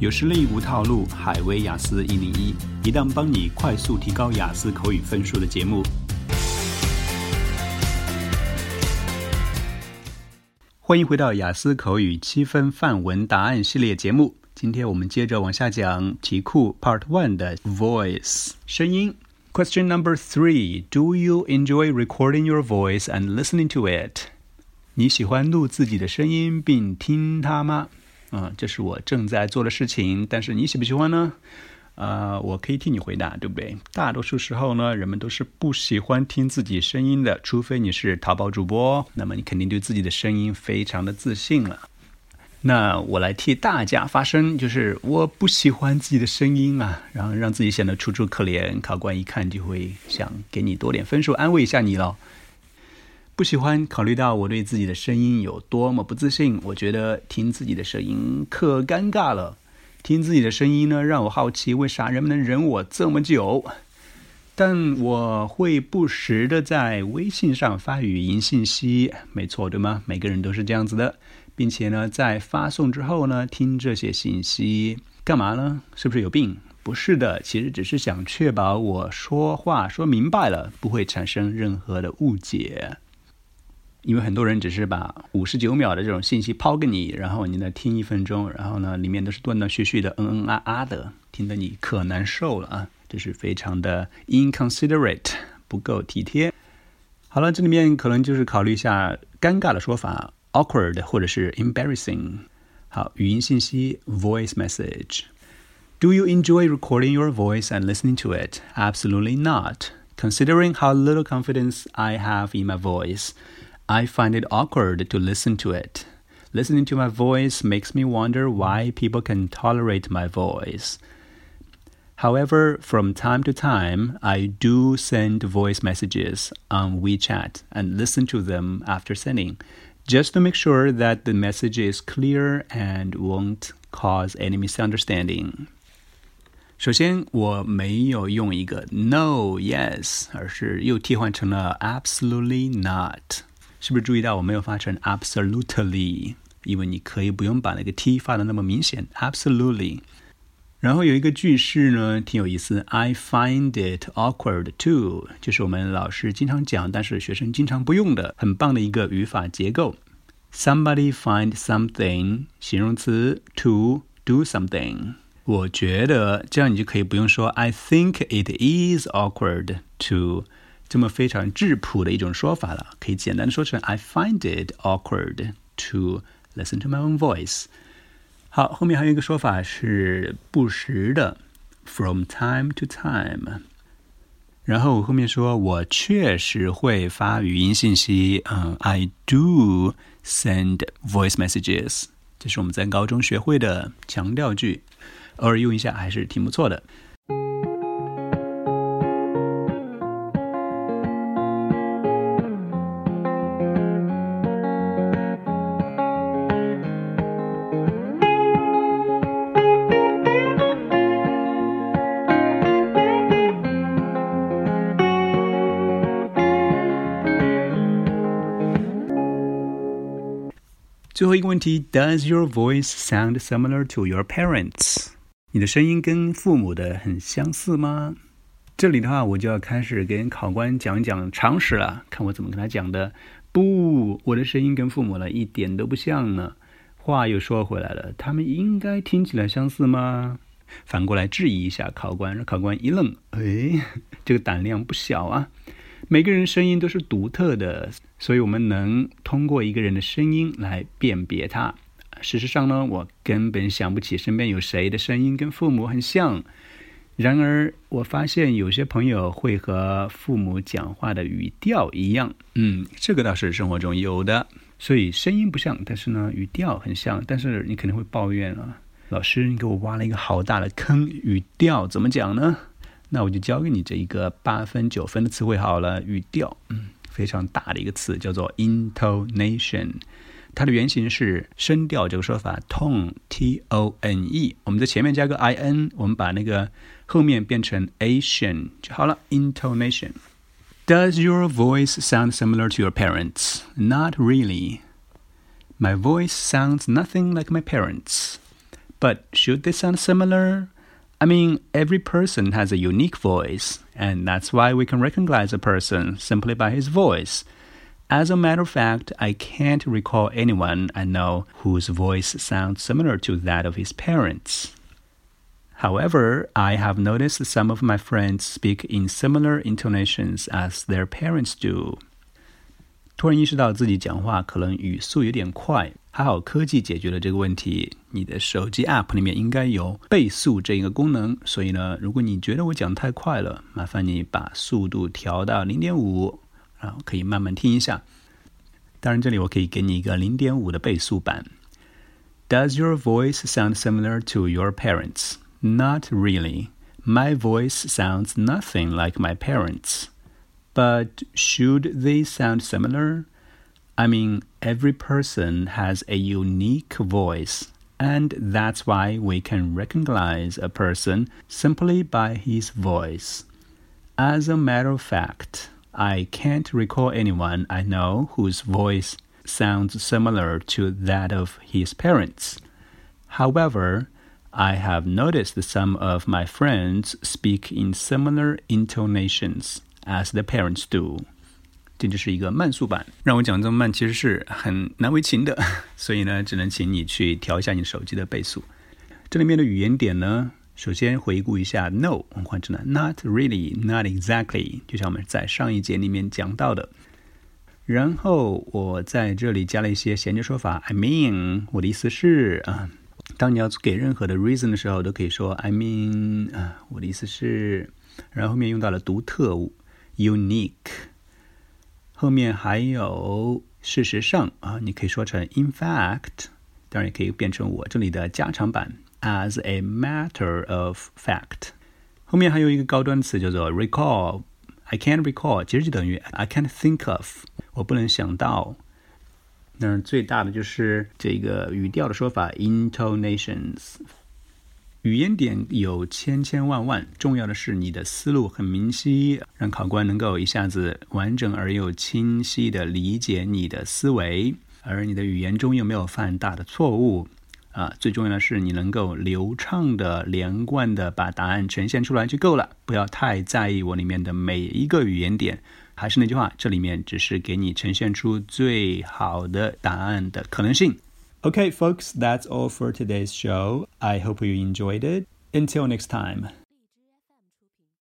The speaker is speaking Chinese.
有实力无套路，海威雅思一零一，一档帮你快速提高雅思口语分数的节目。欢迎回到雅思口语七分范文答案系列节目。今天我们接着往下讲题库 Part One 的 Voice 声音。Question number three: Do you enjoy recording your voice and listening to it? 你喜欢录自己的声音并听它吗？啊，这是我正在做的事情，但是你喜不喜欢呢？啊，我可以替你回答，对不对？大多数时候呢，人们都是不喜欢听自己声音的，除非你是淘宝主播，那么你肯定对自己的声音非常的自信了。那我来替大家发声，就是我不喜欢自己的声音啊，然后让自己显得楚楚可怜，考官一看就会想给你多点分数，安慰一下你喽。不喜欢考虑到我对自己的声音有多么不自信，我觉得听自己的声音可尴尬了。听自己的声音呢，让我好奇为啥人们能忍我这么久。但我会不时的在微信上发语音信息，没错对吗？每个人都是这样子的，并且呢，在发送之后呢，听这些信息干嘛呢？是不是有病？不是的，其实只是想确保我说话说明白了，不会产生任何的误解。因为很多人只是把五十九秒的这种信息抛给你，然后你呢听一分钟，然后呢里面都是断断续续的嗯嗯啊啊的，听得你可难受了啊！这是非常的 inconsiderate，不够体贴。好了，这里面可能就是考虑一下尴尬的说法，awkward 或者是 embarrassing。好，语音信息 voice message。Do you enjoy recording your voice and listening to it? Absolutely not. Considering how little confidence I have in my voice. I find it awkward to listen to it. Listening to my voice makes me wonder why people can tolerate my voice. However, from time to time, I do send voice messages on WeChat and listen to them after sending, just to make sure that the message is clear and won't cause any misunderstanding. 首先，我没有用一个 no yes，而是又替换成了 absolutely not。 是不是注意到我没有发成 absolutely？因为你可以不用把那个 t 发的那么明显，absolutely。然后有一个句式呢，挺有意思，I find it awkward too，就是我们老师经常讲，但是学生经常不用的，很棒的一个语法结构。Somebody find something，形容词 to do something。我觉得这样你就可以不用说 I think it is awkward to。 这么非常质朴的一种说法了，可以简单的说成 I find it awkward to listen to my own voice。好，后面还有一个说法是不时的，from time to time。然后后面说我确实会发语音信息，嗯，I do send voice messages。这是我们在高中学会的强调句，偶尔用一下还是挺不错的。 最后一个问题，Does your voice sound similar to your parents？你的声音跟父母的很相似吗？这里的话，我就要开始跟考官讲讲常识了，看我怎么跟他讲的。不，我的声音跟父母呢一点都不像呢。话又说回来了，他们应该听起来相似吗？反过来质疑一下考官，让考官一愣，哎，这个胆量不小啊。每个人声音都是独特的，所以我们能通过一个人的声音来辨别他。事实上呢，我根本想不起身边有谁的声音跟父母很像。然而，我发现有些朋友会和父母讲话的语调一样。嗯，这个倒是生活中有的。所以声音不像，但是呢，语调很像。但是你肯定会抱怨啊，老师，你给我挖了一个好大的坑，语调怎么讲呢？那我就教给你这一个八分九分的词汇好了，语调，嗯，非常大的一个词叫做 intonation，它的原型是声调这个说法，tone t o n e，我们在前面加个 i n，我们把那个后面变成 ation 就好了，intonation。Does your voice sound similar to your parents? Not really. My voice sounds nothing like my parents. But should they sound similar? I mean, every person has a unique voice, and that's why we can recognize a person simply by his voice. As a matter of fact, I can't recall anyone I know whose voice sounds similar to that of his parents. However, I have noticed some of my friends speak in similar intonations as their parents do. 突然意识到自己讲话可能语速有点快， 还好科技解决了这个问题。你的手机 App 里面应该有倍速这一个功能，所以呢，如果你觉得我讲太快了，麻烦你把速度调到零点五。然后可以慢慢听一下。当然，这里我可以给你一个零点五的倍速版。Does your voice sound similar to your parents? Not really. My voice sounds nothing like my parents. But should they sound similar? I mean, every person has a unique voice, and that's why we can recognize a person simply by his voice. As a matter of fact, I can't recall anyone I know whose voice sounds similar to that of his parents. However, I have noticed some of my friends speak in similar intonations as the parents do. 这就是一个慢速版，让我讲这么慢，其实是很难为情的，所以呢，只能请你去调一下你手机的倍速。这里面的语言点呢，首先回顾一下，no 换成了 not really, not exactly，就像我们在上一节里面讲到的。然后我在这里加了一些衔接说法，I mean，我的意思是啊，当你要给任何的 reason 的时候，都可以说 I mean，啊，我的意思是，然后后面用到了独特物，unique，后面还有事实上啊，你可以说成 in fact，当然也可以变成我这里的加长版。as a matter of fact。后面还有一个高端词叫做 recall。I can't recall，其实就等于 I can't think of，我不能想到。那最大的就是这个语调的说法 intonations。语言点有千千万万，重要的是你的思路很明晰，让考官能够一下子完整而又清晰的理解你的思维，而你的语言中又没有犯大的错误。啊，最重要的是你能够流畅的、连贯的把答案呈现出来就够了，不要太在意我里面的每一个语言点。还是那句话，这里面只是给你呈现出最好的答案的可能性。Okay, folks, that's all for today's show. I hope you enjoyed it. Until next time.